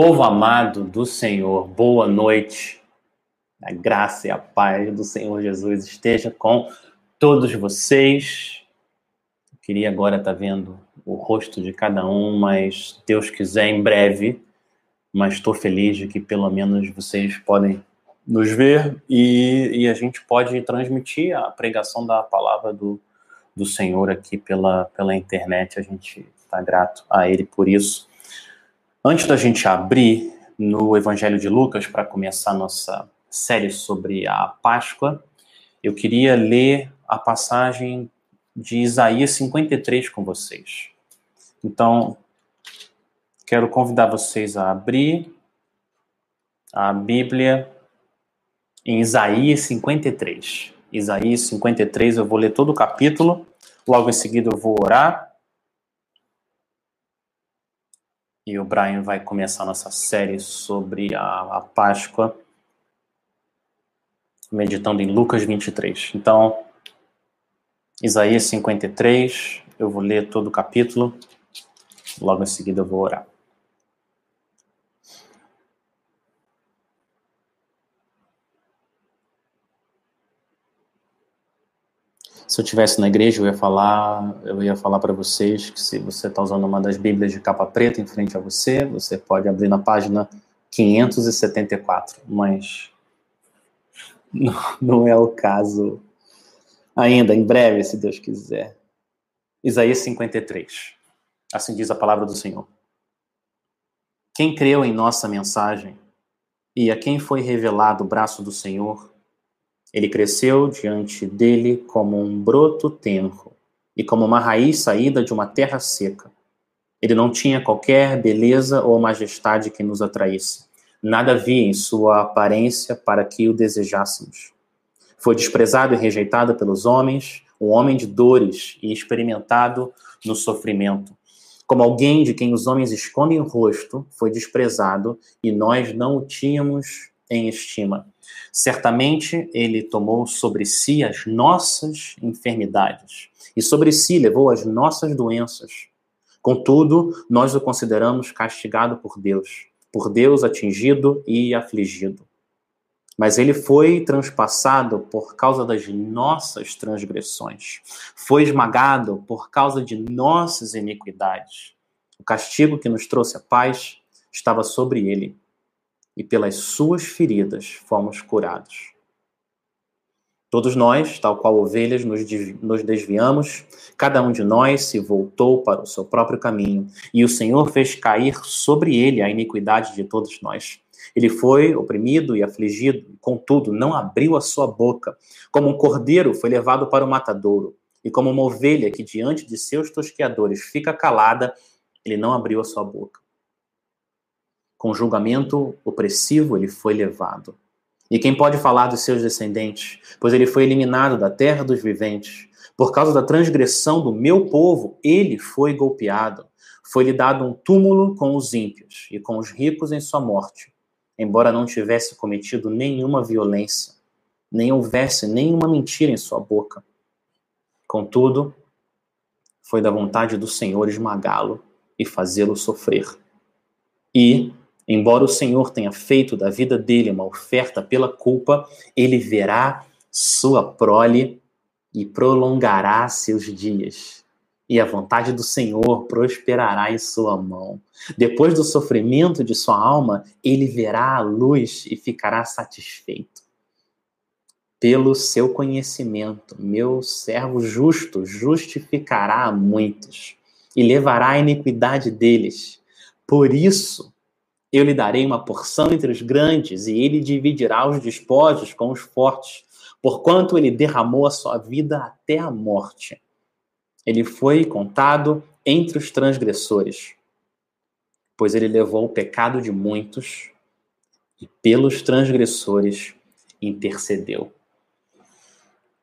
Povo amado do Senhor, boa noite. A graça e a paz do Senhor Jesus esteja com todos vocês. Eu queria agora estar vendo o rosto de cada um, mas Deus quiser em breve. Mas estou feliz de que pelo menos vocês podem nos ver e, e a gente pode transmitir a pregação da palavra do, do Senhor aqui pela, pela internet. A gente está grato a Ele por isso. Antes da gente abrir no Evangelho de Lucas para começar nossa série sobre a Páscoa, eu queria ler a passagem de Isaías 53 com vocês. Então, quero convidar vocês a abrir a Bíblia em Isaías 53. Isaías 53, eu vou ler todo o capítulo, logo em seguida eu vou orar E o Brian vai começar nossa série sobre a, a Páscoa, meditando em Lucas 23. Então, Isaías 53, eu vou ler todo o capítulo, logo em seguida eu vou orar. Se eu tivesse na igreja, eu ia falar, eu ia falar para vocês que se você está usando uma das Bíblias de capa preta em frente a você, você pode abrir na página 574, mas não, não é o caso ainda, em breve, se Deus quiser. Isaías 53. Assim diz a palavra do Senhor. Quem creu em nossa mensagem e a quem foi revelado o braço do Senhor, ele cresceu diante dele como um broto tenro e como uma raiz saída de uma terra seca. Ele não tinha qualquer beleza ou majestade que nos atraísse. Nada havia em sua aparência para que o desejássemos. Foi desprezado e rejeitado pelos homens, um homem de dores e experimentado no sofrimento. Como alguém de quem os homens escondem o rosto, foi desprezado e nós não o tínhamos em estima. Certamente ele tomou sobre si as nossas enfermidades e sobre si levou as nossas doenças. Contudo, nós o consideramos castigado por Deus, por Deus atingido e afligido. Mas ele foi transpassado por causa das nossas transgressões, foi esmagado por causa de nossas iniquidades. O castigo que nos trouxe a paz estava sobre ele e pelas suas feridas fomos curados. Todos nós, tal qual ovelhas, nos desviamos, cada um de nós se voltou para o seu próprio caminho, e o Senhor fez cair sobre ele a iniquidade de todos nós. Ele foi oprimido e afligido, contudo, não abriu a sua boca. Como um cordeiro foi levado para o matadouro, e como uma ovelha que diante de seus tosqueadores fica calada, ele não abriu a sua boca com julgamento opressivo ele foi levado. E quem pode falar dos seus descendentes? Pois ele foi eliminado da terra dos viventes. Por causa da transgressão do meu povo, ele foi golpeado. Foi-lhe dado um túmulo com os ímpios e com os ricos em sua morte, embora não tivesse cometido nenhuma violência, nem houvesse nenhuma mentira em sua boca. Contudo, foi da vontade do Senhor esmagá-lo e fazê-lo sofrer. E, Embora o Senhor tenha feito da vida dele uma oferta pela culpa, ele verá sua prole e prolongará seus dias. E a vontade do Senhor prosperará em sua mão. Depois do sofrimento de sua alma, ele verá a luz e ficará satisfeito. Pelo seu conhecimento, meu servo justo justificará a muitos e levará a iniquidade deles. Por isso, eu lhe darei uma porção entre os grandes, e ele dividirá os despojos com os fortes, porquanto ele derramou a sua vida até a morte. Ele foi contado entre os transgressores, pois ele levou o pecado de muitos e pelos transgressores intercedeu.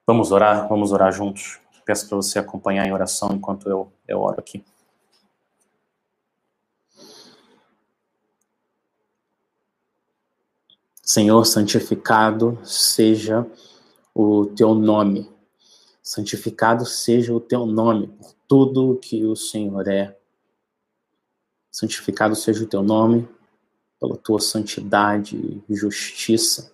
Vamos orar, vamos orar juntos. Peço para você acompanhar em oração enquanto eu, eu oro aqui. Senhor, santificado seja o teu nome. Santificado seja o teu nome por tudo que o Senhor é. Santificado seja o teu nome pela tua santidade, justiça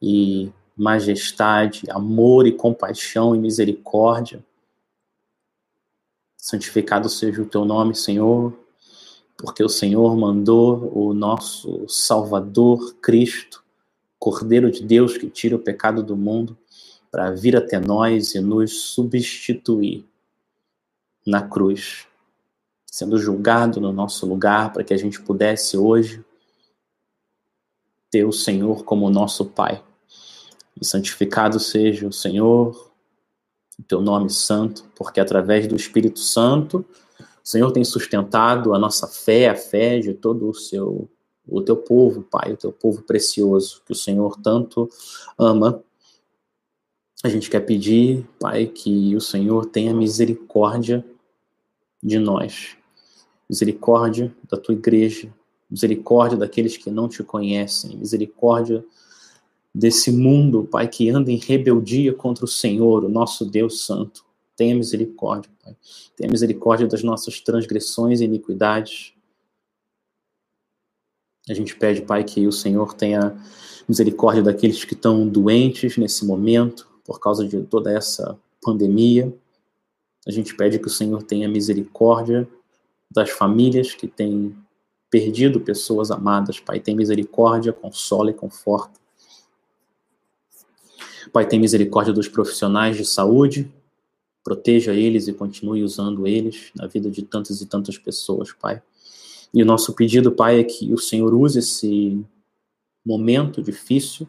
e majestade, amor e compaixão e misericórdia. Santificado seja o teu nome, Senhor, porque o Senhor mandou o nosso Salvador Cristo, Cordeiro de Deus que tira o pecado do mundo, para vir até nós e nos substituir na cruz, sendo julgado no nosso lugar, para que a gente pudesse hoje ter o Senhor como nosso Pai. E santificado seja o Senhor, o teu nome santo, porque através do Espírito Santo, o Senhor tem sustentado a nossa fé, a fé de todo o seu o teu povo, Pai, o teu povo precioso, que o Senhor tanto ama. A gente quer pedir, Pai, que o Senhor tenha misericórdia de nós. Misericórdia da tua igreja, misericórdia daqueles que não te conhecem, misericórdia desse mundo, Pai, que anda em rebeldia contra o Senhor, o nosso Deus Santo. Tenha misericórdia, Pai. Tenha misericórdia das nossas transgressões e iniquidades. A gente pede, Pai, que o Senhor tenha misericórdia daqueles que estão doentes nesse momento, por causa de toda essa pandemia. A gente pede que o Senhor tenha misericórdia das famílias que têm perdido pessoas amadas. Pai, tem misericórdia, consola e conforta. Pai, tem misericórdia dos profissionais de saúde, proteja eles e continue usando eles na vida de tantas e tantas pessoas, Pai. E o nosso pedido, Pai, é que o Senhor use esse momento difícil.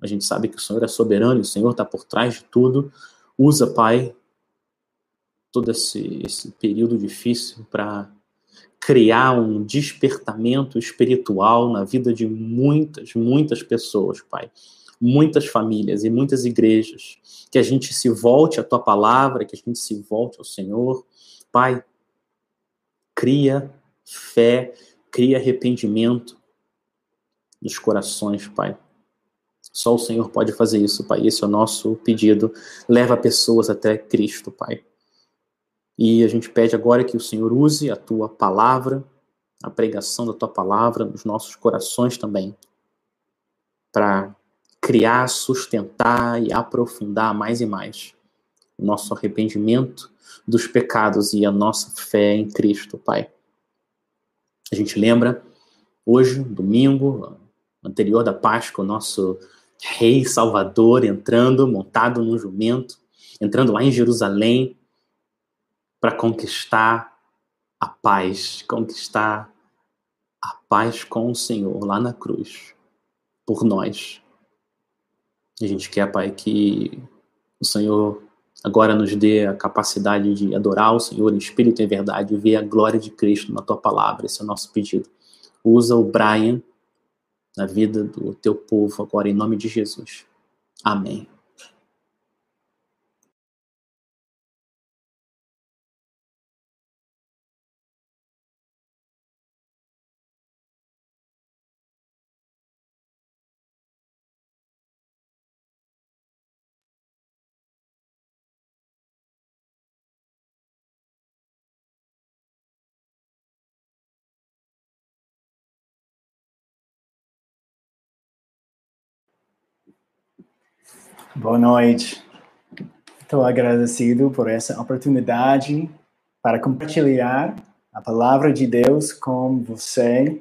A gente sabe que o Senhor é soberano, o Senhor está por trás de tudo. Usa, Pai, todo esse, esse período difícil para criar um despertamento espiritual na vida de muitas, muitas pessoas, Pai muitas famílias e muitas igrejas, que a gente se volte à tua palavra, que a gente se volte ao Senhor. Pai, cria fé, cria arrependimento nos corações, Pai. Só o Senhor pode fazer isso, Pai. Esse é o nosso pedido. Leva pessoas até Cristo, Pai. E a gente pede agora que o Senhor use a tua palavra, a pregação da tua palavra nos nossos corações também, para criar, sustentar e aprofundar mais e mais o nosso arrependimento dos pecados e a nossa fé em Cristo, Pai. A gente lembra hoje, domingo, anterior da Páscoa, o nosso Rei Salvador entrando, montado num jumento, entrando lá em Jerusalém para conquistar a paz, conquistar a paz com o Senhor lá na cruz, por nós. A gente quer, Pai, que o Senhor agora nos dê a capacidade de adorar o Senhor em espírito e em verdade e ver a glória de Cristo na tua palavra. Esse é o nosso pedido. Usa o Brian na vida do teu povo agora, em nome de Jesus. Amém. Boa noite. Estou agradecido por essa oportunidade para compartilhar a palavra de Deus com você.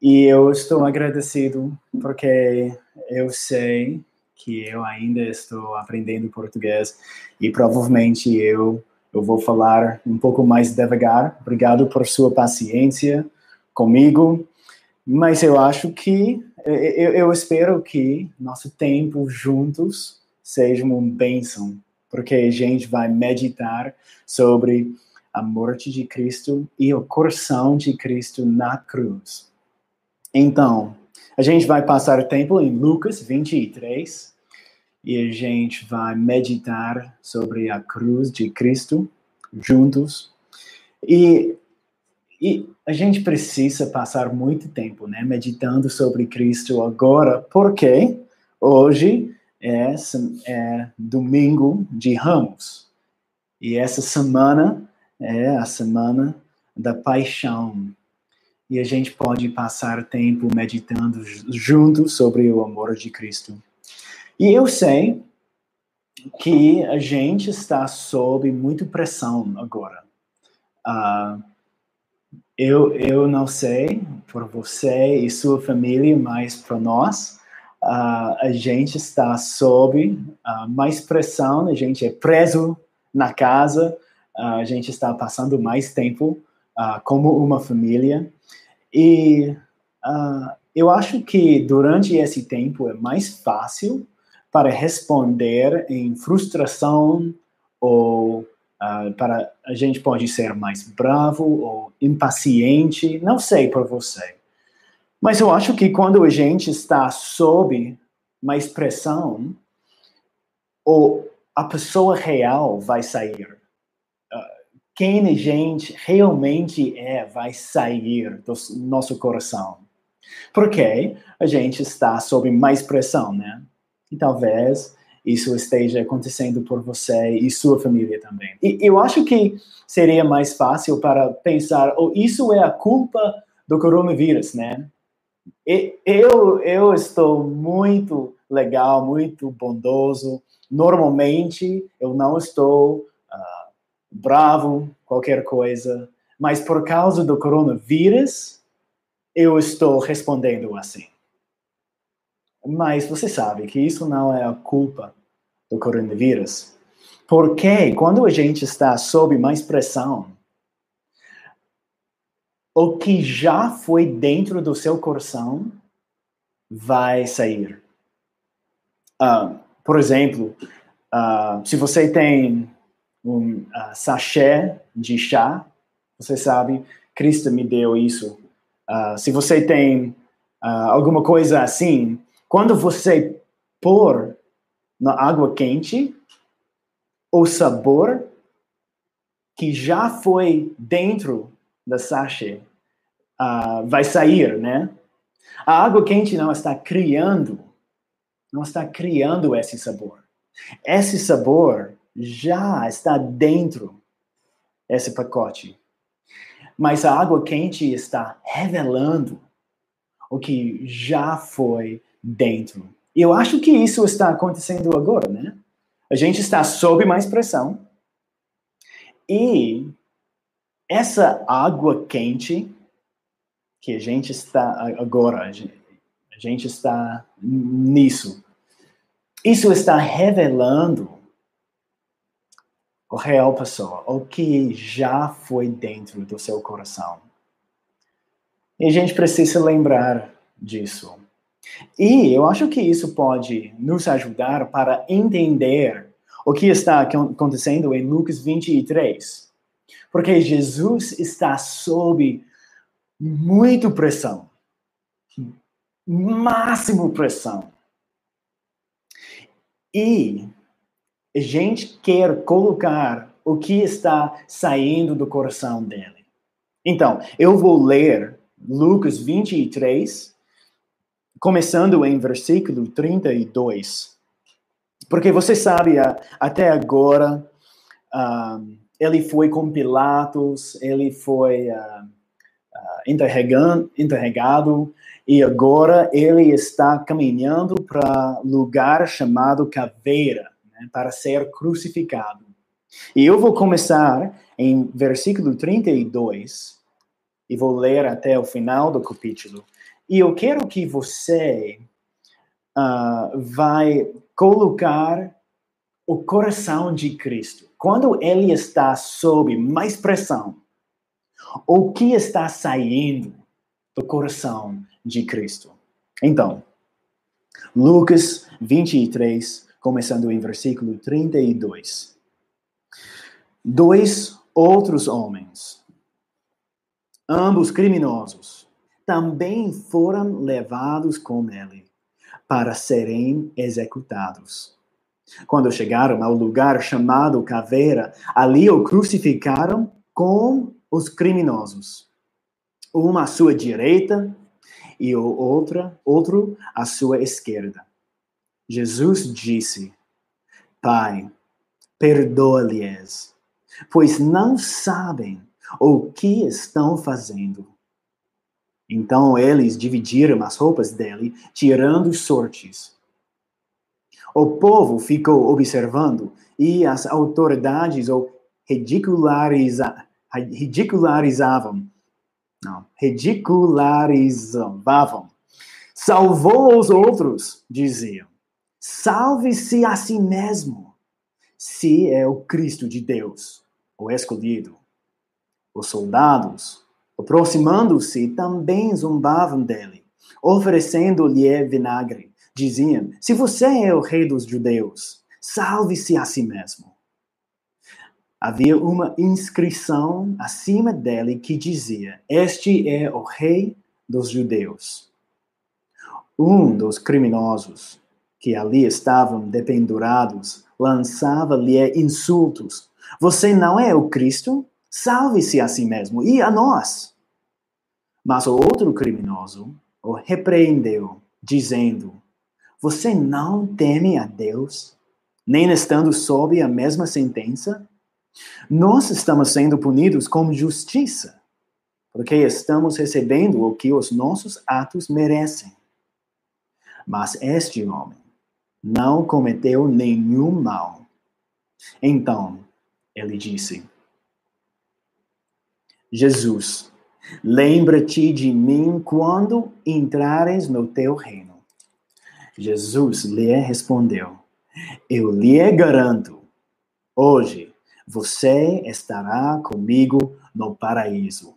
E eu estou agradecido porque eu sei que eu ainda estou aprendendo português e provavelmente eu eu vou falar um pouco mais devagar. Obrigado por sua paciência comigo. Mas eu acho que, eu, eu espero que nosso tempo juntos seja uma bênção, porque a gente vai meditar sobre a morte de Cristo e o coração de Cristo na cruz. Então, a gente vai passar tempo em Lucas 23 e a gente vai meditar sobre a cruz de Cristo juntos. E e a gente precisa passar muito tempo, né, meditando sobre Cristo agora, porque hoje é, é domingo de Ramos. E essa semana é a semana da paixão. e a gente pode passar tempo meditando junto sobre o amor de Cristo. E eu sei que a gente está sob muita pressão agora. Uh, eu, eu não sei por você e sua família, mas para nós, uh, a gente está sob uh, mais pressão, a gente é preso na casa, a gente está passando mais tempo como uma família. E eu acho que durante esse tempo é mais fácil para responder em frustração ou uh, para a gente pode ser mais bravo ou impaciente, não sei por você. Mas eu acho que quando a gente está sob mais pressão, ou a pessoa real vai sair. Uh, quem a gente realmente é vai sair do nosso coração. Porque a gente está sob mais pressão, né? E talvez isso esteja acontecendo por você e sua família também. E eu acho que seria mais fácil para pensar, oh, isso é a culpa do coronavírus, né? E eu, eu estou muito legal, muito bondoso. Normalmente eu não estou uh, bravo, qualquer coisa, mas por causa do coronavírus, eu estou respondendo assim. Mas você sabe que isso não é a culpa do coronavírus. Porque quando a gente está sob mais pressão, o que já foi dentro do seu coração vai sair. Uh, por exemplo, uh, se você tem um uh, sachê de chá, você sabe, Cristo me deu isso. se você tem alguma coisa assim, quando você pôr na água quente, o sabor que já foi dentro da sachê uh, vai sair, né? A água quente não está criando, não está criando esse sabor. Esse sabor já está dentro desse pacote. Mas a água quente está revelando o que já foi dentro. E eu acho que isso está acontecendo agora, né? A gente está sob mais pressão. E essa água quente que a gente está agora, a gente está nisso. Isso está revelando o real pessoa, o que já foi dentro do seu coração. E a gente precisa lembrar disso. E eu acho que isso pode nos ajudar para entender o que está acontecendo em Lucas 23. Porque Jesus está sob muito pressão. Máximo pressão. E a gente quer colocar o que está saindo do coração dele. Então, eu vou ler Lucas 23, começando em versículo 32. Porque você sabe, até agora, uh, ele foi com Pilatos, ele foi uh, uh, interrogado, e agora ele está caminhando para lugar chamado Caveira, né, para ser crucificado. E eu vou começar em versículo 32 e vou ler até o final do capítulo. E eu quero que você uh, vai colocar o coração de Cristo. Quando ele está sob mais pressão, o que está saindo do coração de Cristo? Então, Lucas 23, começando em versículo 32. Dois outros homens, ambos criminosos, também foram levados com ele para serem executados. Quando chegaram ao lugar chamado Caveira, ali o crucificaram com os criminosos, uma à sua direita e o outra, outro à sua esquerda. Jesus disse: Pai, perdoa-lhes, pois não sabem o que estão fazendo. Então eles dividiram as roupas dele, tirando sortes. O povo ficou observando e as autoridades o ridiculariza, ridicularizavam. Não, ridicularizavam. Salvou os outros, diziam. Salve-se a si mesmo, se é o Cristo de Deus, o escolhido. Os soldados, aproximando-se, também zombavam dele, oferecendo-lhe vinagre. Diziam: Se você é o rei dos judeus, salve-se a si mesmo. Havia uma inscrição acima dele que dizia: Este é o rei dos judeus. Um dos criminosos que ali estavam dependurados lançava-lhe insultos. Você não é o Cristo? Salve-se a si mesmo e a nós. Mas o outro criminoso o repreendeu, dizendo: Você não teme a Deus, nem estando sob a mesma sentença? Nós estamos sendo punidos com justiça, porque estamos recebendo o que os nossos atos merecem. Mas este homem não cometeu nenhum mal. Então, ele disse: Jesus, lembra-te de mim quando entrares no teu reino. Jesus lhe respondeu: Eu lhe garanto, hoje você estará comigo no paraíso.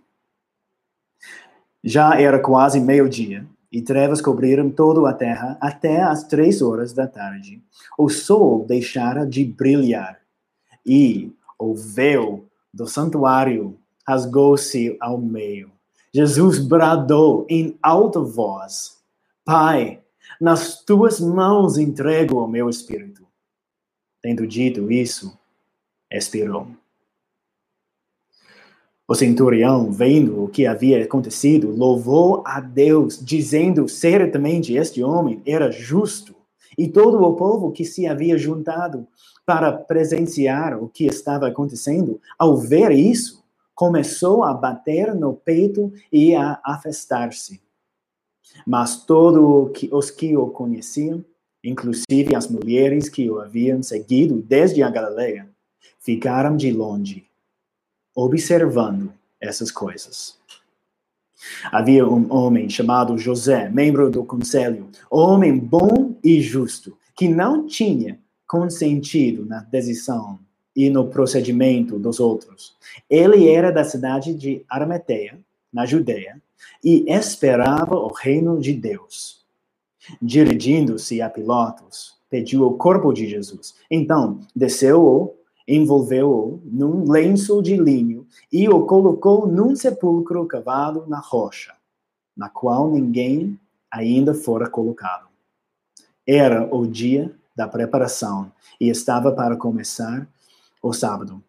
Já era quase meio-dia e trevas cobriram toda a terra até as três horas da tarde. O sol deixara de brilhar e o véu do santuário rasgou-se ao meio. Jesus bradou em alta voz: Pai, nas tuas mãos entrego o meu espírito. Tendo dito isso, expirou. O centurião, vendo o que havia acontecido, louvou a Deus, dizendo certamente este homem era justo. E todo o povo que se havia juntado para presenciar o que estava acontecendo, ao ver isso, começou a bater no peito e a afastar-se. Mas todos os que o conheciam, inclusive as mulheres que o haviam seguido desde a Galileia, ficaram de longe observando essas coisas. Havia um homem chamado José, membro do conselho, homem bom e justo, que não tinha consentido na decisão e no procedimento dos outros. Ele era da cidade de Arimateia, na Judeia, e esperava o reino de Deus. Dirigindo-se a Pilatos, pediu o corpo de Jesus. Então, desceu-o envolveu-o num lenço de linho e o colocou num sepulcro cavado na rocha, na qual ninguém ainda fora colocado. Era o dia da preparação e estava para começar o sábado.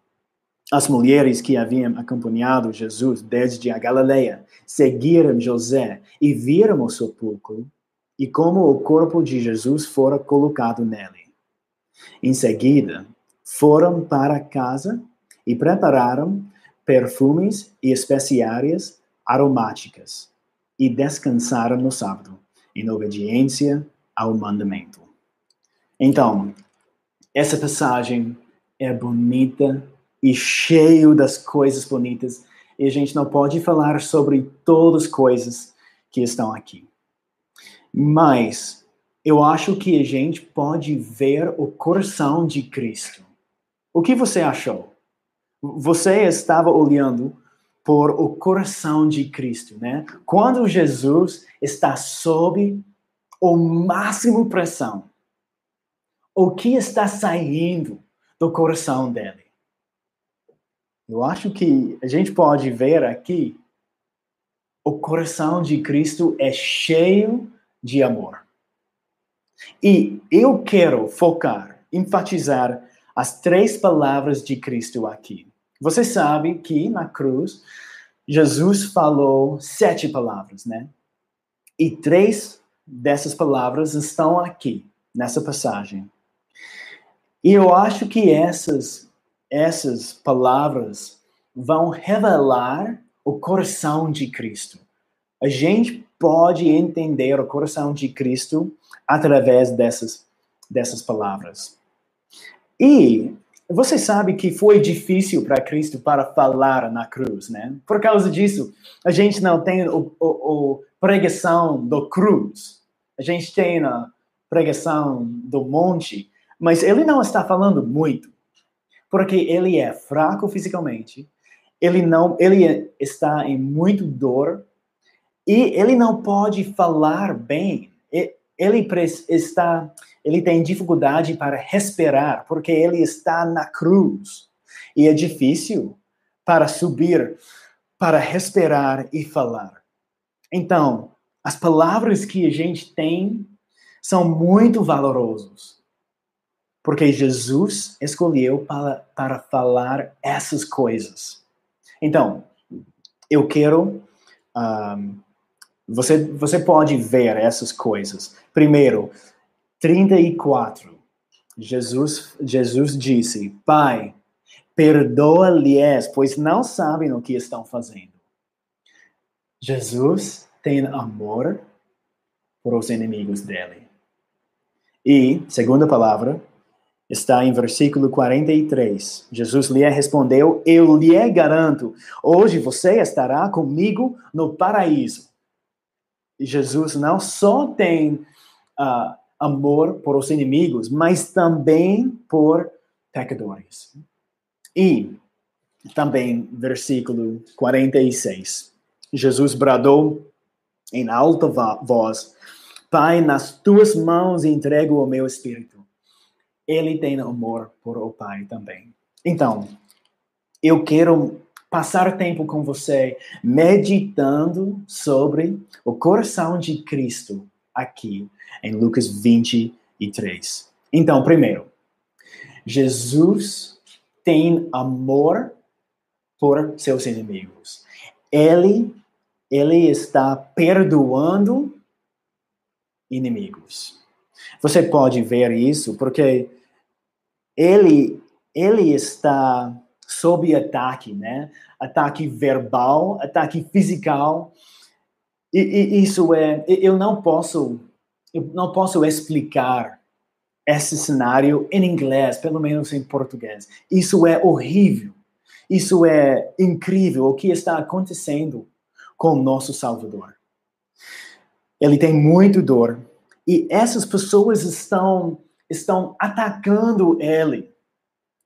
As mulheres que haviam acompanhado Jesus desde a Galileia seguiram José e viram o sepulcro e como o corpo de Jesus fora colocado nele. Em seguida, foram para casa e prepararam perfumes e especiarias aromáticas e descansaram no sábado, em obediência ao mandamento. Então, essa passagem é bonita e cheio das coisas bonitas, e a gente não pode falar sobre todas as coisas que estão aqui. Mas eu acho que a gente pode ver o coração de Cristo o que você achou? Você estava olhando por o coração de Cristo, né? Quando Jesus está sob o máximo pressão, o que está saindo do coração dele? Eu acho que a gente pode ver aqui o coração de Cristo é cheio de amor. E eu quero focar, enfatizar as três palavras de Cristo aqui. Você sabe que na cruz, Jesus falou sete palavras, né? E três dessas palavras estão aqui, nessa passagem. E eu acho que essas, essas palavras vão revelar o coração de Cristo. A gente pode entender o coração de Cristo através dessas, dessas palavras. E você sabe que foi difícil para Cristo para falar na cruz, né? Por causa disso, a gente não tem o, o, o pregação do cruz. A gente tem a pregação do monte, mas ele não está falando muito, porque ele é fraco fisicamente, ele não, ele está em muito dor e ele não pode falar bem. Ele está, ele tem dificuldade para respirar porque ele está na cruz e é difícil para subir, para respirar e falar. Então, as palavras que a gente tem são muito valorosos. Porque Jesus escolheu para, para falar essas coisas. Então, eu quero. Um, você, você pode ver essas coisas. Primeiro, 34. Jesus, Jesus disse: Pai, perdoa-lhes, pois não sabem o que estão fazendo. Jesus tem amor por os inimigos dele. E, segunda palavra, está em versículo 43. Jesus lhe respondeu: Eu lhe garanto, hoje você estará comigo no paraíso. E Jesus não só tem uh, amor por os inimigos, mas também por pecadores. E também, versículo 46. Jesus bradou em alta voz: Pai, nas tuas mãos entrego o meu espírito. Ele tem amor por o Pai também. Então, eu quero passar tempo com você meditando sobre o coração de Cristo aqui em Lucas 23. Então, primeiro, Jesus tem amor por seus inimigos. Ele ele está perdoando inimigos. Você pode ver isso porque ele ele está sob ataque, né? Ataque verbal, ataque físico. E, e, isso é, eu não posso, eu não posso explicar esse cenário em inglês, pelo menos em português. Isso é horrível. Isso é incrível o que está acontecendo com o nosso Salvador. Ele tem muito dor. E essas pessoas estão, estão atacando ele.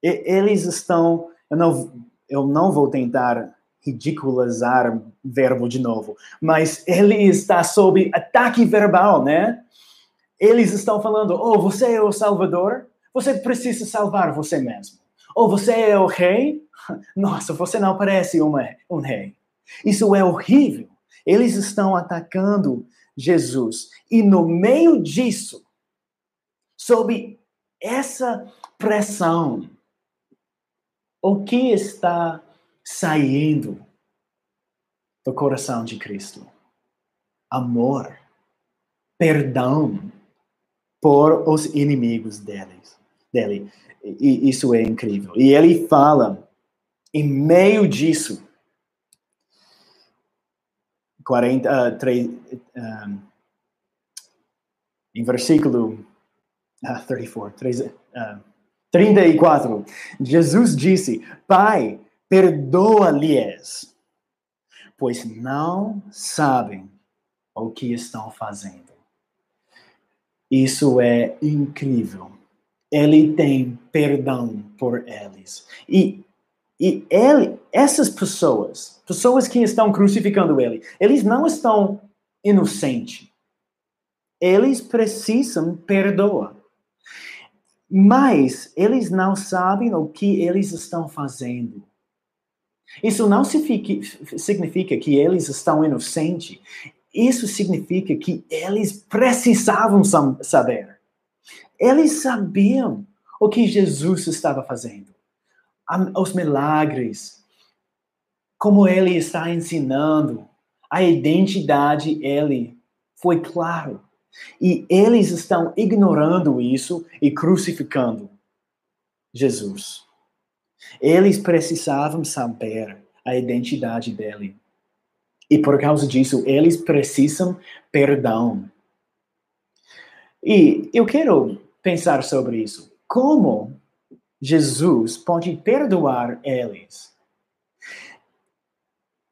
E, eles estão. Eu não, eu não vou tentar ridicularizar verbo de novo, mas ele está sob ataque verbal, né? Eles estão falando: oh, você é o Salvador, você precisa salvar você mesmo. Ou oh, você é o rei, nossa, você não parece uma, um rei. Isso é horrível. Eles estão atacando Jesus. E no meio disso, sob essa pressão, o que está saindo do coração de Cristo? Amor, perdão por os inimigos deles, dele. E isso é incrível. E ele fala, em meio disso, 43, um, em versículo uh, 34, 3, uh, 34, Jesus disse: Pai, perdoa-lhes, pois não sabem o que estão fazendo. Isso é incrível. Ele tem perdão por eles. E e ele, essas pessoas, pessoas que estão crucificando ele, eles não estão inocentes. Eles precisam perdoar. Mas eles não sabem o que eles estão fazendo. Isso não significa que eles estão inocentes. Isso significa que eles precisavam saber. Eles sabiam o que Jesus estava fazendo os milagres, como ele está ensinando, a identidade ele foi claro. E eles estão ignorando isso e crucificando Jesus. Eles precisavam saber a identidade dele. E por causa disso, eles precisam perdão. E eu quero pensar sobre isso. Como Jesus pode perdoar eles?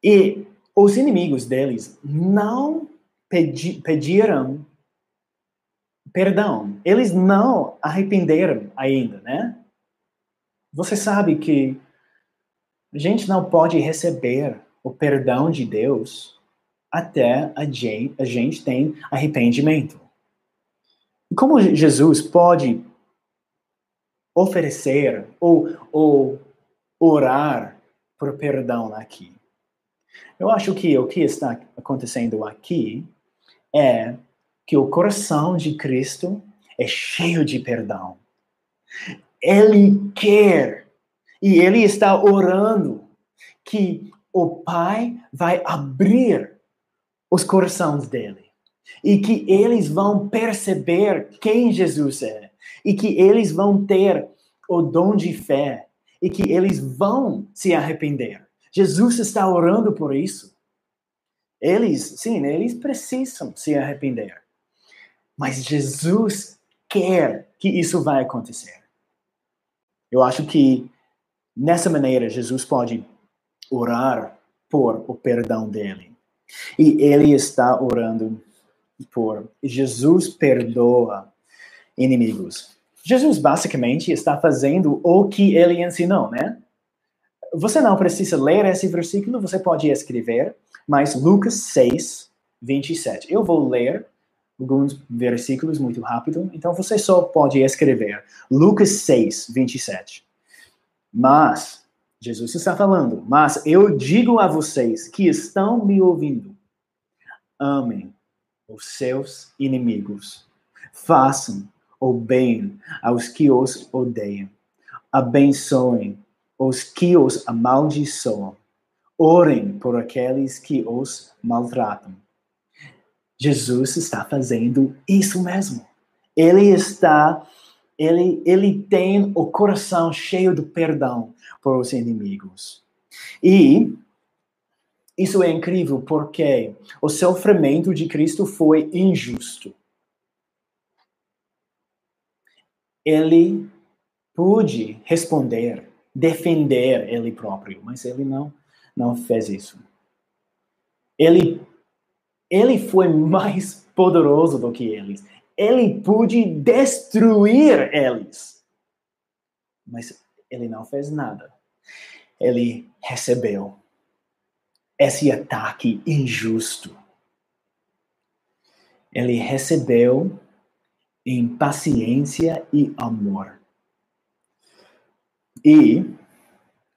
E os inimigos deles não pedi, pediram perdão. Eles não arrependeram ainda, né? Você sabe que a gente não pode receber o perdão de Deus até a gente, a gente tem arrependimento. Como Jesus pode oferecer ou, ou orar por perdão aqui? Eu acho que o que está acontecendo aqui é que o coração de Cristo é cheio de perdão. Ele quer e ele está orando que o Pai vai abrir os corações dele e que eles vão perceber quem Jesus é e que eles vão ter o dom de fé e que eles vão se arrepender. Jesus está orando por isso. Eles, sim, eles precisam se arrepender. Mas Jesus quer que isso vai acontecer. Eu acho que nessa maneira Jesus pode orar por o perdão dele. E ele está orando por Jesus perdoa inimigos. Jesus basicamente está fazendo o que ele ensinou, né? Você não precisa ler esse versículo, você pode escrever, mas Lucas 6, 27. Eu vou ler alguns versículos muito rápido, então você só pode escrever. Lucas 6, 27. Mas, Jesus está falando, mas eu digo a vocês que estão me ouvindo, amem os seus inimigos, façam o bem aos que os odeiam, abençoem os que os amaldiçoam. Orem por aqueles que os maltratam. Jesus está fazendo isso mesmo. Ele está, ele, ele tem o coração cheio de perdão por os inimigos. E isso é incrível porque o sofrimento de Cristo foi injusto. Ele pôde responder defender ele próprio, mas ele não não fez isso. Ele ele foi mais poderoso do que eles. Ele pôde destruir eles. Mas ele não fez nada. Ele recebeu esse ataque injusto. Ele recebeu em paciência e amor. E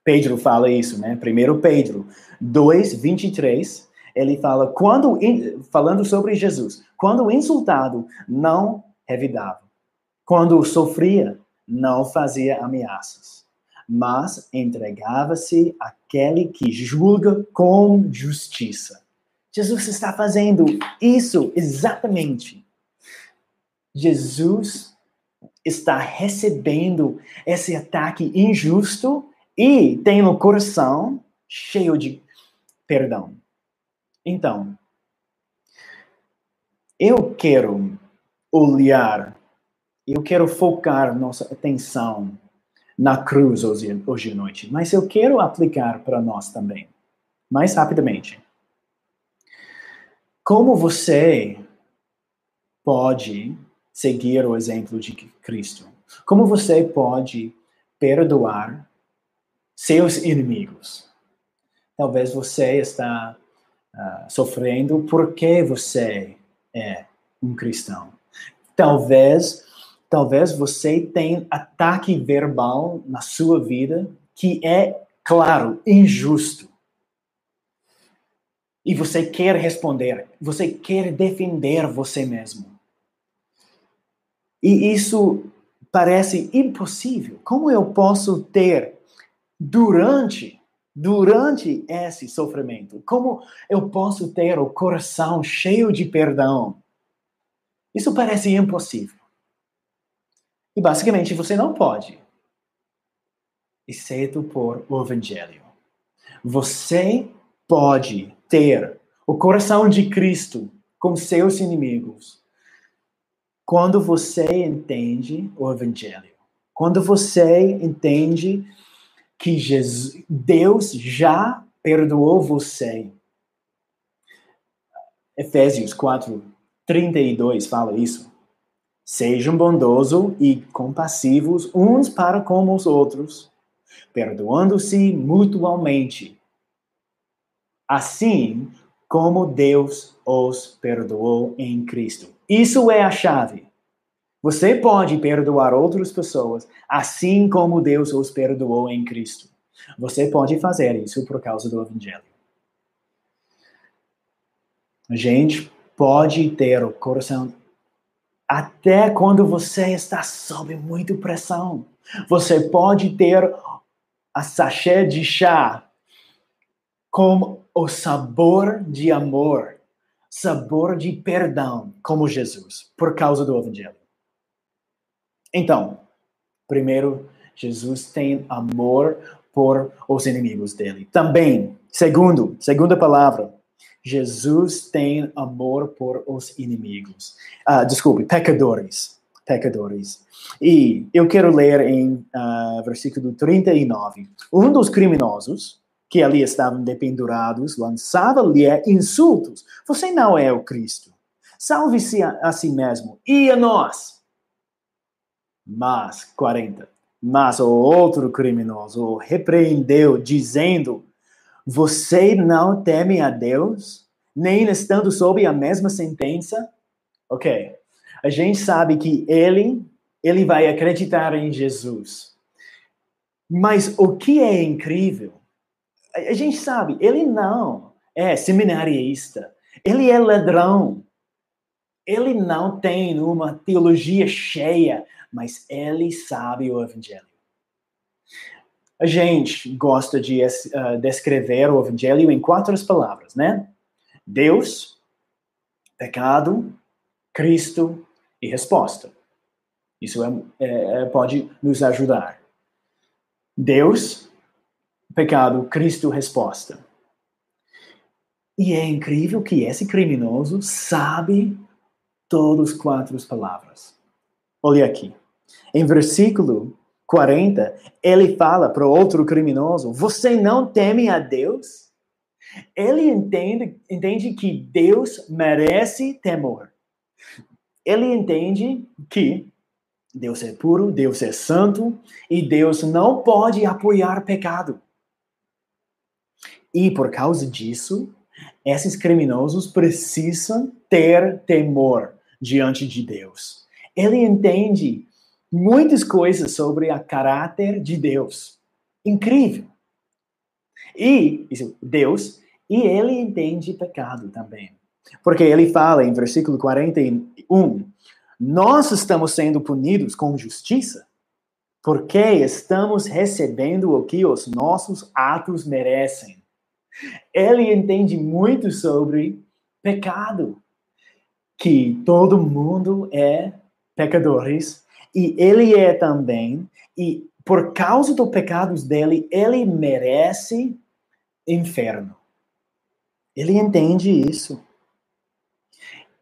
Pedro fala isso, né? Primeiro Pedro 2, 23, ele fala, quando, falando sobre Jesus, quando insultado, não revidava. Quando sofria, não fazia ameaças, mas entregava-se àquele que julga com justiça. Jesus está fazendo isso exatamente. Jesus está recebendo esse ataque injusto e tem o coração cheio de perdão. Então, eu quero olhar, eu quero focar nossa atenção na cruz hoje, hoje à noite, mas eu quero aplicar para nós também, mais rapidamente. Como você pode seguir o exemplo de Cristo? Como você pode perdoar seus inimigos? Talvez você está uh, sofrendo porque você é um cristão. Talvez, talvez você tenha ataque verbal na sua vida que é, claro, injusto. E você quer responder, você quer defender você mesmo. E isso parece impossível. Como eu posso ter durante durante esse sofrimento? Como eu posso ter o coração cheio de perdão? Isso parece impossível. E basicamente você não pode, exceto por o evangelho. Você pode ter o coração de Cristo com seus inimigos quando você entende o Evangelho. Quando você entende que Jesus, Deus já perdoou você. Efésios 4, 32 fala isso. Sejam bondosos e compassivos uns para com os outros, perdoando-se mutualmente. Assim como Deus os perdoou em Cristo. Isso é a chave. Você pode perdoar outras pessoas assim como Deus os perdoou em Cristo. Você pode fazer isso por causa do Evangelho. A gente pode ter o coração até quando você está sob muita pressão. Você pode ter a sachê de chá com o sabor de amor, sabor de perdão, como Jesus, por causa do Evangelho. Então, primeiro, Jesus tem amor por os inimigos dele. Também, segundo, segunda palavra, Jesus tem amor por os inimigos. Uh, desculpe, pecadores. Pecadores. E eu quero ler em uh, versículo 39. Um dos criminosos que ali estavam dependurados lançava-lhe insultos. Você não é o Cristo. Salve-se a, a si mesmo e a nós. Mas, 40. Mas o outro criminoso o repreendeu, dizendo: Você não teme a Deus, nem estando sob a mesma sentença? Ok. A gente sabe que ele, ele vai acreditar em Jesus. Mas o que é incrível, a gente sabe, ele não é seminarista, ele é ladrão, ele não tem uma teologia cheia mas ele sabe o evangelho. A gente gosta de uh, descrever o evangelho em quatro palavras, né? Deus, pecado, Cristo e resposta. Isso é, é, pode nos ajudar. Deus, pecado, Cristo, resposta. E é incrível que esse criminoso sabe todas as quatro palavras. Olha aqui. Em versículo 40, ele fala para outro criminoso: Você não teme a Deus? Ele entende, entende que Deus merece temor. Ele entende que Deus é puro, Deus é santo e Deus não pode apoiar pecado. E por causa disso, esses criminosos precisam ter temor diante de Deus. Ele entende muitas coisas sobre o caráter de Deus. Incrível. E Deus, e ele entende pecado também. Porque ele fala em versículo 41, nós estamos sendo punidos com justiça, porque estamos recebendo o que os nossos atos merecem. Ele entende muito sobre pecado, que todo mundo é pecadores e ele é também, e por causa dos pecados dele, ele merece inferno. Ele entende isso.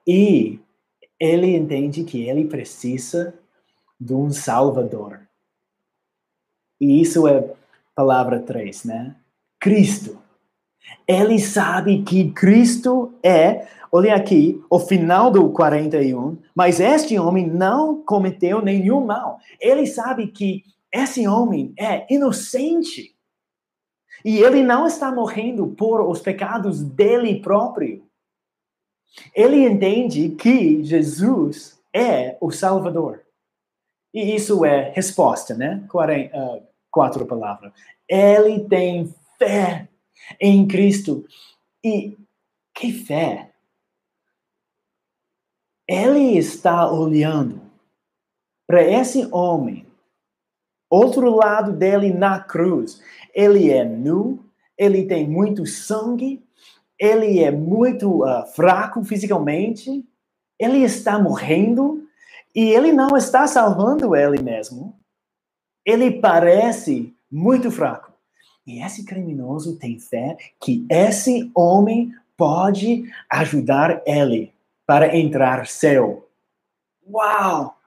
E ele entende que ele precisa de um Salvador. E isso é palavra 3, né? Cristo. Ele sabe que Cristo é Olha aqui, o final do 41. Mas este homem não cometeu nenhum mal. Ele sabe que esse homem é inocente. E ele não está morrendo por os pecados dele próprio. Ele entende que Jesus é o Salvador. E isso é resposta, né? Ah, quatro palavras. Ele tem fé em Cristo. E que fé? ele está olhando para esse homem, outro lado dele na cruz. Ele é nu, ele tem muito sangue, ele é muito uh, fraco fisicamente, ele está morrendo e ele não está salvando ele mesmo. Ele parece muito fraco. E esse criminoso tem fé que esse homem pode ajudar ele para entrar céu. Uau!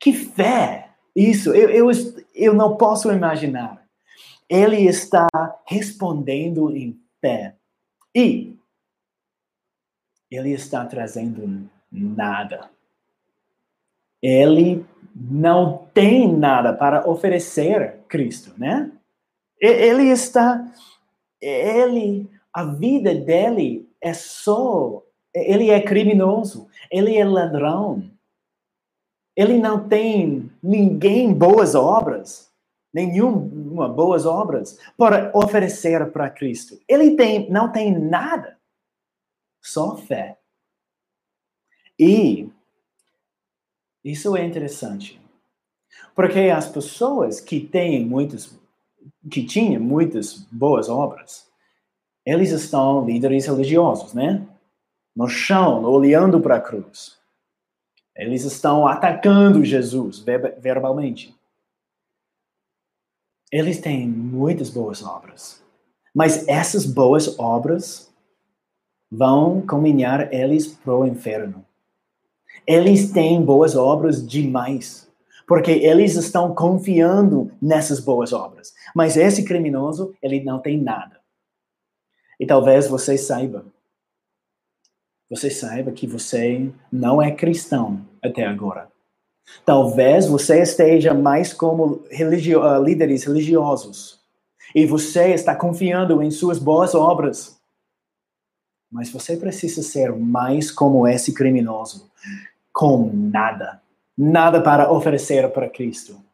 Que fé! Isso, eu, eu, eu não posso imaginar. Ele está respondendo em fé. E ele está trazendo nada. Ele não tem nada para oferecer Cristo, né? Ele está, ele, a vida dele é só, ele é criminoso, ele é ladrão, ele não tem ninguém boas obras, nenhuma boas obras para oferecer para Cristo. Ele tem, não tem nada, só fé. E isso é interessante. Porque as pessoas que têm muitas, que tinham muitas boas obras, eles estão líderes religiosos, né? No chão, olhando para a cruz. Eles estão atacando Jesus verbalmente. Eles têm muitas boas obras. Mas essas boas obras vão caminhar eles para o inferno. Eles têm boas obras demais, porque eles estão confiando nessas boas obras. Mas esse criminoso, ele não tem nada. E talvez você saiba. Você saiba que você não é cristão até agora. Talvez você esteja mais como religio uh, líderes religiosos. E você está confiando em suas boas obras. Mas você precisa ser mais como esse criminoso com nada. Nada para oferecer para Cristo.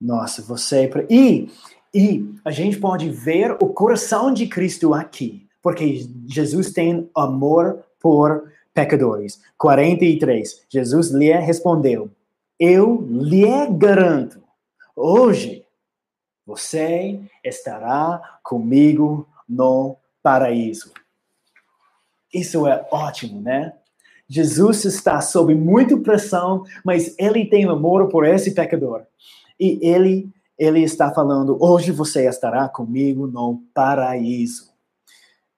Nossa, você. E, e a gente pode ver o coração de Cristo aqui, porque Jesus tem amor por pecadores. 43. Jesus lhe respondeu: Eu lhe garanto, hoje você estará comigo no paraíso. Isso é ótimo, né? Jesus está sob muita pressão, mas ele tem amor por esse pecador. E ele, ele está falando: hoje você estará comigo no paraíso.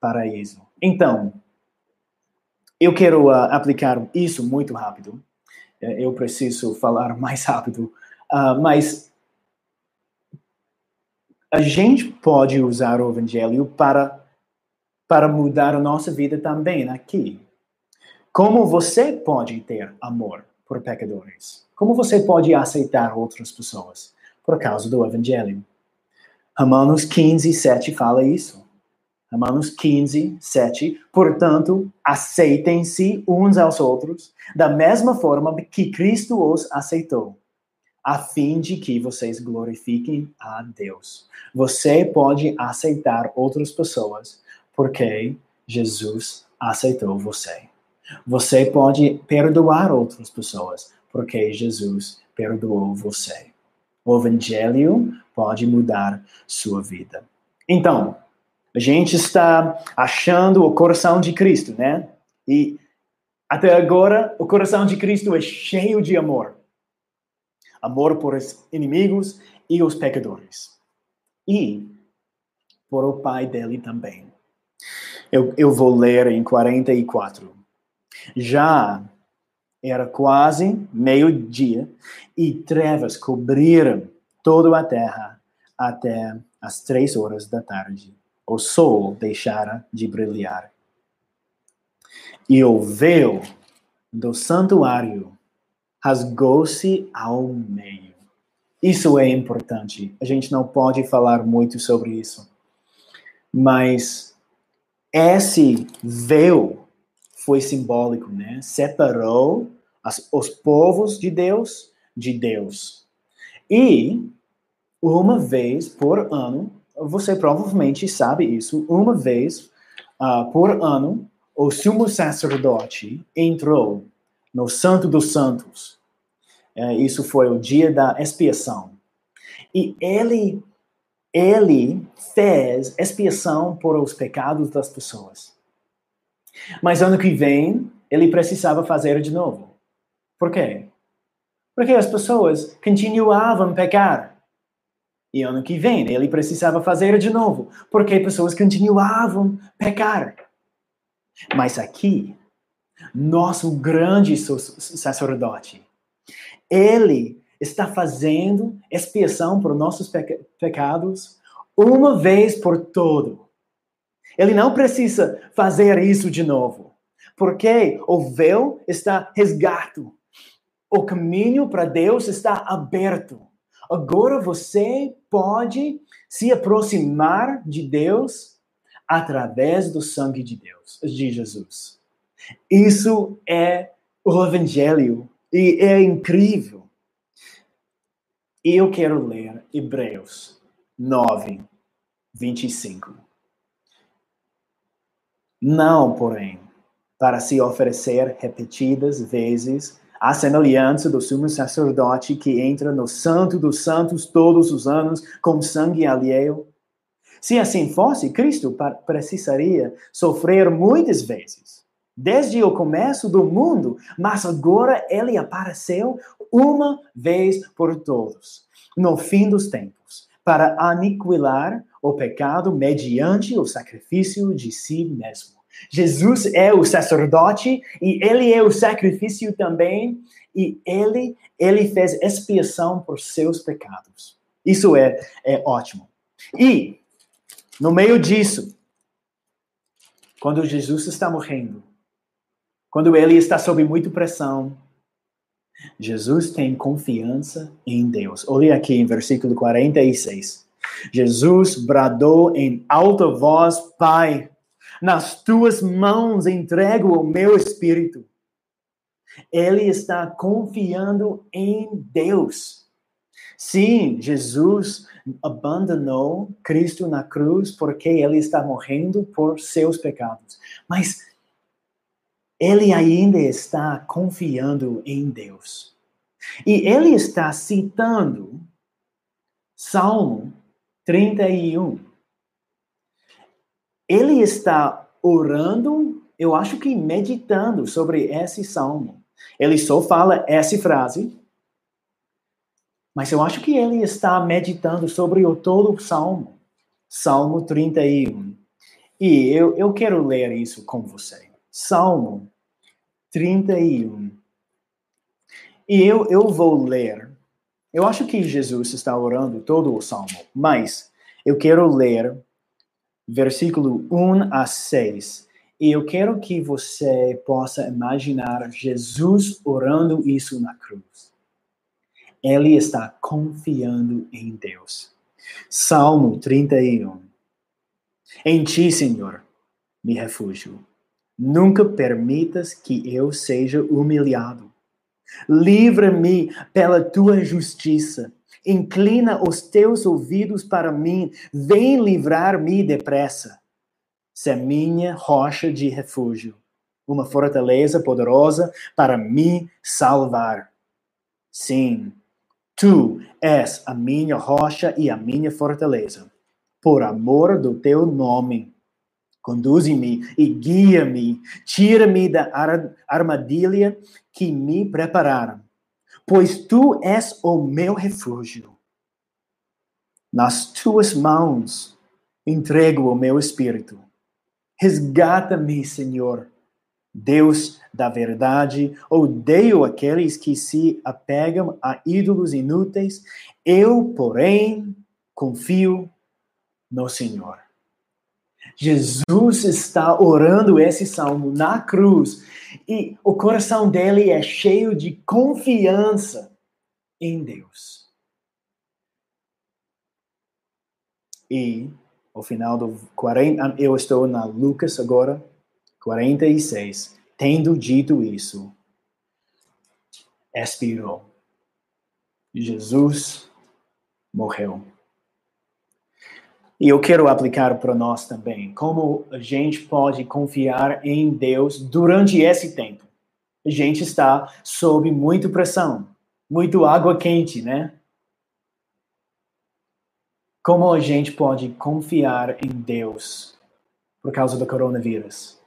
Paraíso. Então, eu quero uh, aplicar isso muito rápido. É, eu preciso falar mais rápido, uh, mas a gente pode usar o evangelho para para mudar a nossa vida também aqui. Como você pode ter amor por pecadores? Como você pode aceitar outras pessoas? Por causa do Evangelho. Romanos 15, 7 fala isso. Romanos 15, 7. Portanto, aceitem-se uns aos outros da mesma forma que Cristo os aceitou, a fim de que vocês glorifiquem a Deus. Você pode aceitar outras pessoas porque Jesus aceitou você. Você pode perdoar outras pessoas, porque Jesus perdoou você. O Evangelho pode mudar sua vida. Então, a gente está achando o coração de Cristo, né? E até agora, o coração de Cristo é cheio de amor. Amor por os inimigos e os pecadores. E por o Pai dele também. Eu, eu vou ler em 44. Já era quase meio-dia e trevas cobriram toda a terra até as três horas da tarde. O sol deixara de brilhar. E o véu do santuário rasgou-se ao meio. Isso é importante. A gente não pode falar muito sobre isso. Mas esse véu foi simbólico, né? Separou as, os povos de Deus de Deus. E uma vez por ano, você provavelmente sabe isso, uma vez uh, por ano, o sumo sacerdote entrou no Santo dos Santos. Uh, isso foi o dia da expiação. E ele, ele fez expiação por os pecados das pessoas. Mas ano que vem, ele precisava fazer de novo. Por quê? Porque as pessoas continuavam a pecar. E ano que vem, ele precisava fazer de novo. Porque pessoas continuavam a pecar. Mas aqui, nosso grande sacerdote, ele está fazendo expiação por nossos pecados uma vez por todo. Ele não precisa fazer isso de novo, porque o véu está resgato. O caminho para Deus está aberto. Agora você pode se aproximar de Deus através do sangue de Deus, de Jesus. Isso é o evangelho e é incrível. E eu quero ler Hebreus 9, 25. Não, porém, para se oferecer repetidas vezes a semelhança do sumo sacerdote que entra no santo dos santos todos os anos com sangue alheio. Se assim fosse, Cristo precisaria sofrer muitas vezes, desde o começo do mundo, mas agora ele apareceu uma vez por todos, no fim dos tempos, para aniquilar o pecado mediante o sacrifício de si mesmo. Jesus é o sacerdote e ele é o sacrifício também, e ele, ele fez expiação por seus pecados. Isso é, é ótimo. E, no meio disso, quando Jesus está morrendo, quando ele está sob muita pressão, Jesus tem confiança em Deus. Olha aqui em versículo 46. Jesus bradou em alta voz: Pai, nas tuas mãos entrego o meu espírito. Ele está confiando em Deus. Sim, Jesus abandonou Cristo na cruz porque ele está morrendo por seus pecados. Mas ele ainda está confiando em Deus. E ele está citando Salmo 31. Ele está orando, eu acho que meditando sobre esse salmo. Ele só fala essa frase, mas eu acho que ele está meditando sobre o todo o salmo. Salmo 31. E eu, eu quero ler isso com você. Salmo 31. E eu, eu vou ler. Eu acho que Jesus está orando todo o salmo, mas eu quero ler versículo 1 a 6. E eu quero que você possa imaginar Jesus orando isso na cruz. Ele está confiando em Deus. Salmo 31. Em ti, Senhor, me refúgio Nunca permitas que eu seja humilhado. Livra-me pela tua justiça. Inclina os teus ouvidos para mim. Vem livrar-me depressa. Se é minha rocha de refúgio, uma fortaleza poderosa para me salvar. Sim, tu és a minha rocha e a minha fortaleza. Por amor do teu nome Conduze-me e guia-me, tira-me da armadilha que me prepararam, pois tu és o meu refúgio. Nas tuas mãos entrego o meu espírito. Resgata-me, Senhor. Deus da verdade, odeio aqueles que se apegam a ídolos inúteis. Eu, porém, confio no Senhor. Jesus está orando esse salmo na cruz e o coração dele é cheio de confiança em Deus. E ao final do 40, eu estou na Lucas agora, 46. Tendo dito isso, expirou. Jesus morreu. E eu quero aplicar para nós também como a gente pode confiar em Deus durante esse tempo. A gente está sob muita pressão, muito água quente, né? Como a gente pode confiar em Deus por causa do coronavírus?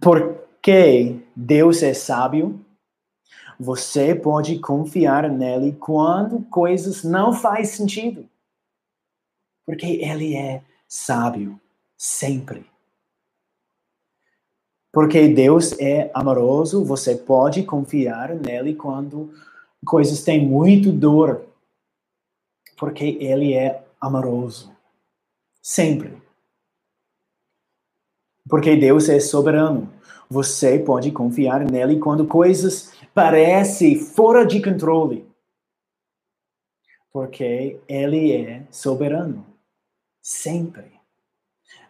Porque Deus é sábio, você pode confiar nele quando coisas não fazem sentido porque ele é sábio sempre. Porque Deus é amoroso, você pode confiar nele quando coisas têm muito dor. Porque ele é amoroso. Sempre. Porque Deus é soberano. Você pode confiar nele quando coisas parecem fora de controle. Porque ele é soberano. Sempre.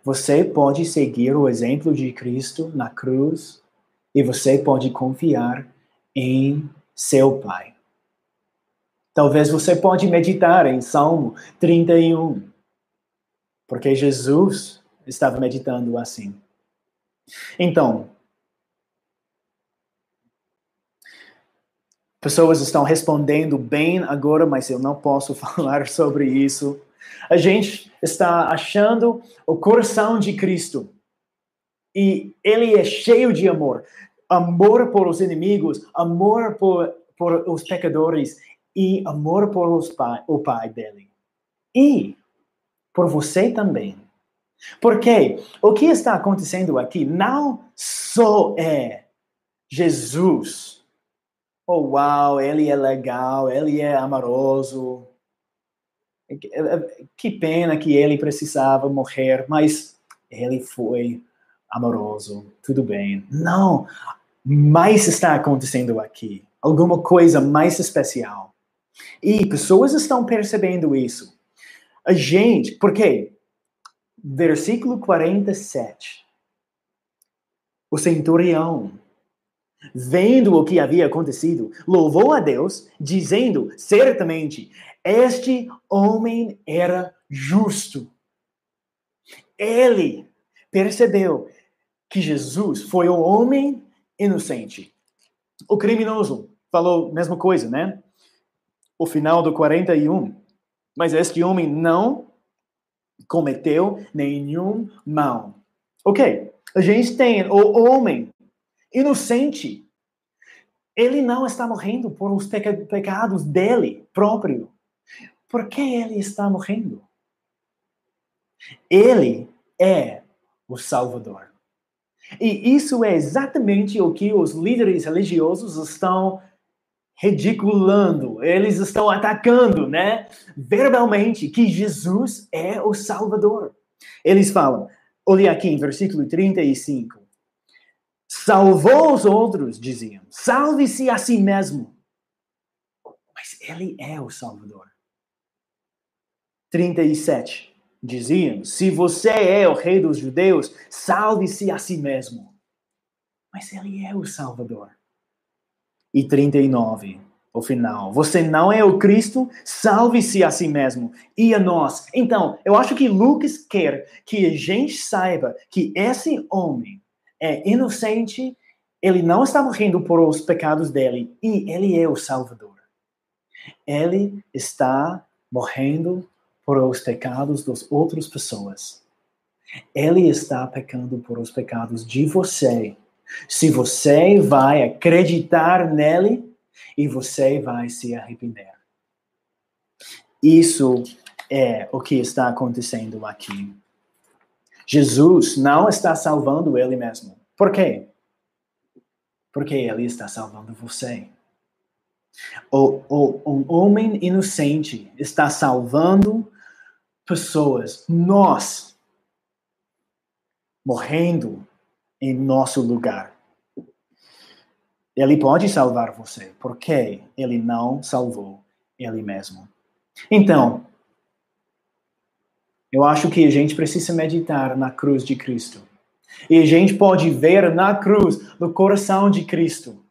Você pode seguir o exemplo de Cristo na cruz e você pode confiar em seu Pai. Talvez você pode meditar em Salmo 31, porque Jesus estava meditando assim. Então, pessoas estão respondendo bem agora, mas eu não posso falar sobre isso a gente está achando o coração de Cristo. E ele é cheio de amor. Amor por os inimigos, amor por, por os pecadores e amor por os pai, o pai dele. E por você também. Porque o que está acontecendo aqui não só é Jesus. Oh, uau, ele é legal, ele é amoroso, que pena que ele precisava morrer, mas ele foi amoroso, tudo bem. Não, mais está acontecendo aqui, alguma coisa mais especial. E pessoas estão percebendo isso. A gente, por quê? Versículo 47. O centurião, vendo o que havia acontecido, louvou a Deus, dizendo: certamente este homem era justo. Ele percebeu que Jesus foi um homem inocente. O criminoso falou a mesma coisa, né? O final do 41. Mas este homem não cometeu nenhum mal. Ok, a gente tem o homem inocente. Ele não está morrendo por os pecados dele próprio. Por que ele está morrendo? Ele é o Salvador. E isso é exatamente o que os líderes religiosos estão ridiculando, eles estão atacando, né? Verbalmente, que Jesus é o Salvador. Eles falam, olha aqui em versículo 35. Salvou os outros, diziam. Salve-se a si mesmo. Mas ele é o Salvador. 37. Diziam: Se você é o rei dos judeus, salve-se a si mesmo. Mas ele é o Salvador. E 39, o final. Você não é o Cristo? Salve-se a si mesmo e a nós. Então, eu acho que Lucas quer que a gente saiba que esse homem é inocente, ele não está morrendo por os pecados dele e ele é o Salvador. Ele está morrendo por os pecados das outras pessoas. Ele está pecando por os pecados de você. Se você vai acreditar nele e você vai se arrepender. Isso é o que está acontecendo aqui. Jesus não está salvando ele mesmo. Por quê? Porque ele está salvando você. O, o, um homem inocente está salvando pessoas, nós, morrendo em nosso lugar. Ele pode salvar você, porque ele não salvou ele mesmo. Então, eu acho que a gente precisa meditar na cruz de Cristo. E a gente pode ver na cruz, no coração de Cristo,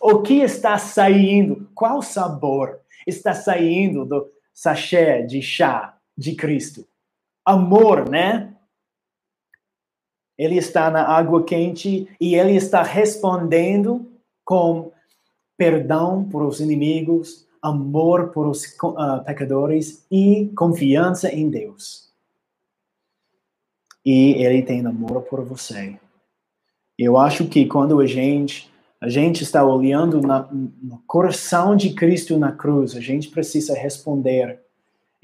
o que está saindo, qual sabor está saindo do sachê de chá de Cristo. Amor, né? Ele está na água quente e ele está respondendo com perdão por os inimigos, amor por os uh, pecadores e confiança em Deus. E ele tem amor por você. Eu acho que quando a gente a gente está olhando na, no coração de Cristo na cruz, a gente precisa responder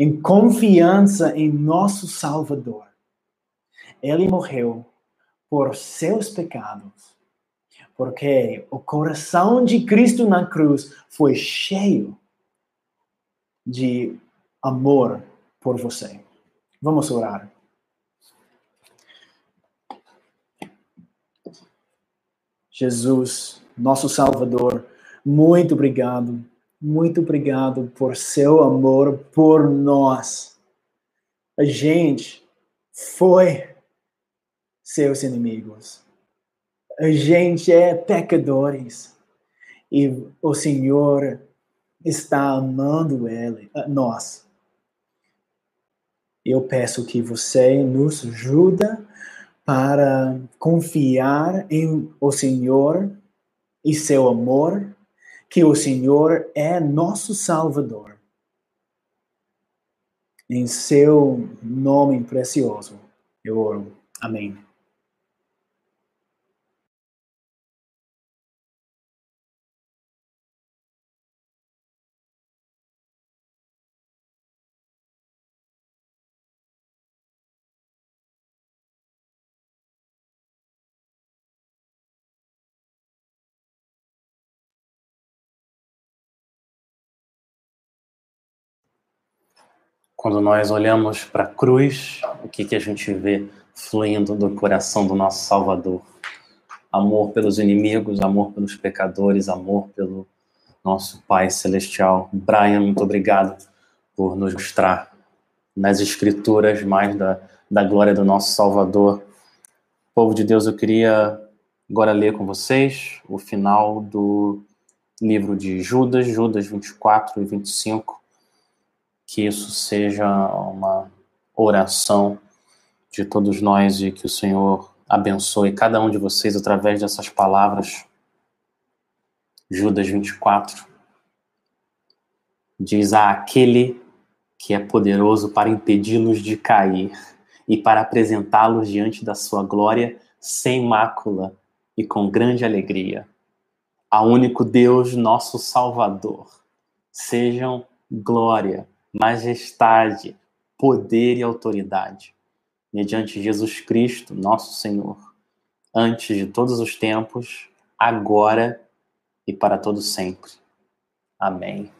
em confiança em nosso Salvador. Ele morreu por seus pecados. Porque o coração de Cristo na cruz foi cheio de amor por você. Vamos orar. Jesus, nosso Salvador, muito obrigado, muito obrigado por seu amor por nós. A gente foi seus inimigos. A gente é pecadores e o Senhor está amando ele, nós. Eu peço que você nos ajude para confiar em o Senhor e seu amor, que o Senhor é nosso Salvador. Em seu nome precioso, eu oro. Amém. Quando nós olhamos para a cruz, o que, que a gente vê fluindo do coração do nosso Salvador? Amor pelos inimigos, amor pelos pecadores, amor pelo nosso Pai Celestial. Brian, muito obrigado por nos mostrar nas Escrituras mais da, da glória do nosso Salvador. Povo de Deus, eu queria agora ler com vocês o final do livro de Judas, Judas 24 e 25 que isso seja uma oração de todos nós e que o Senhor abençoe cada um de vocês através dessas palavras. Judas 24 diz a aquele que é poderoso para impedi-los de cair e para apresentá-los diante da sua glória sem mácula e com grande alegria. A único Deus, nosso Salvador, sejam glória, majestade, poder e autoridade, mediante Jesus Cristo, nosso Senhor, antes de todos os tempos, agora e para todo sempre. Amém.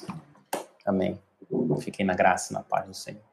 Amém. Fiquem na graça e na paz do Senhor.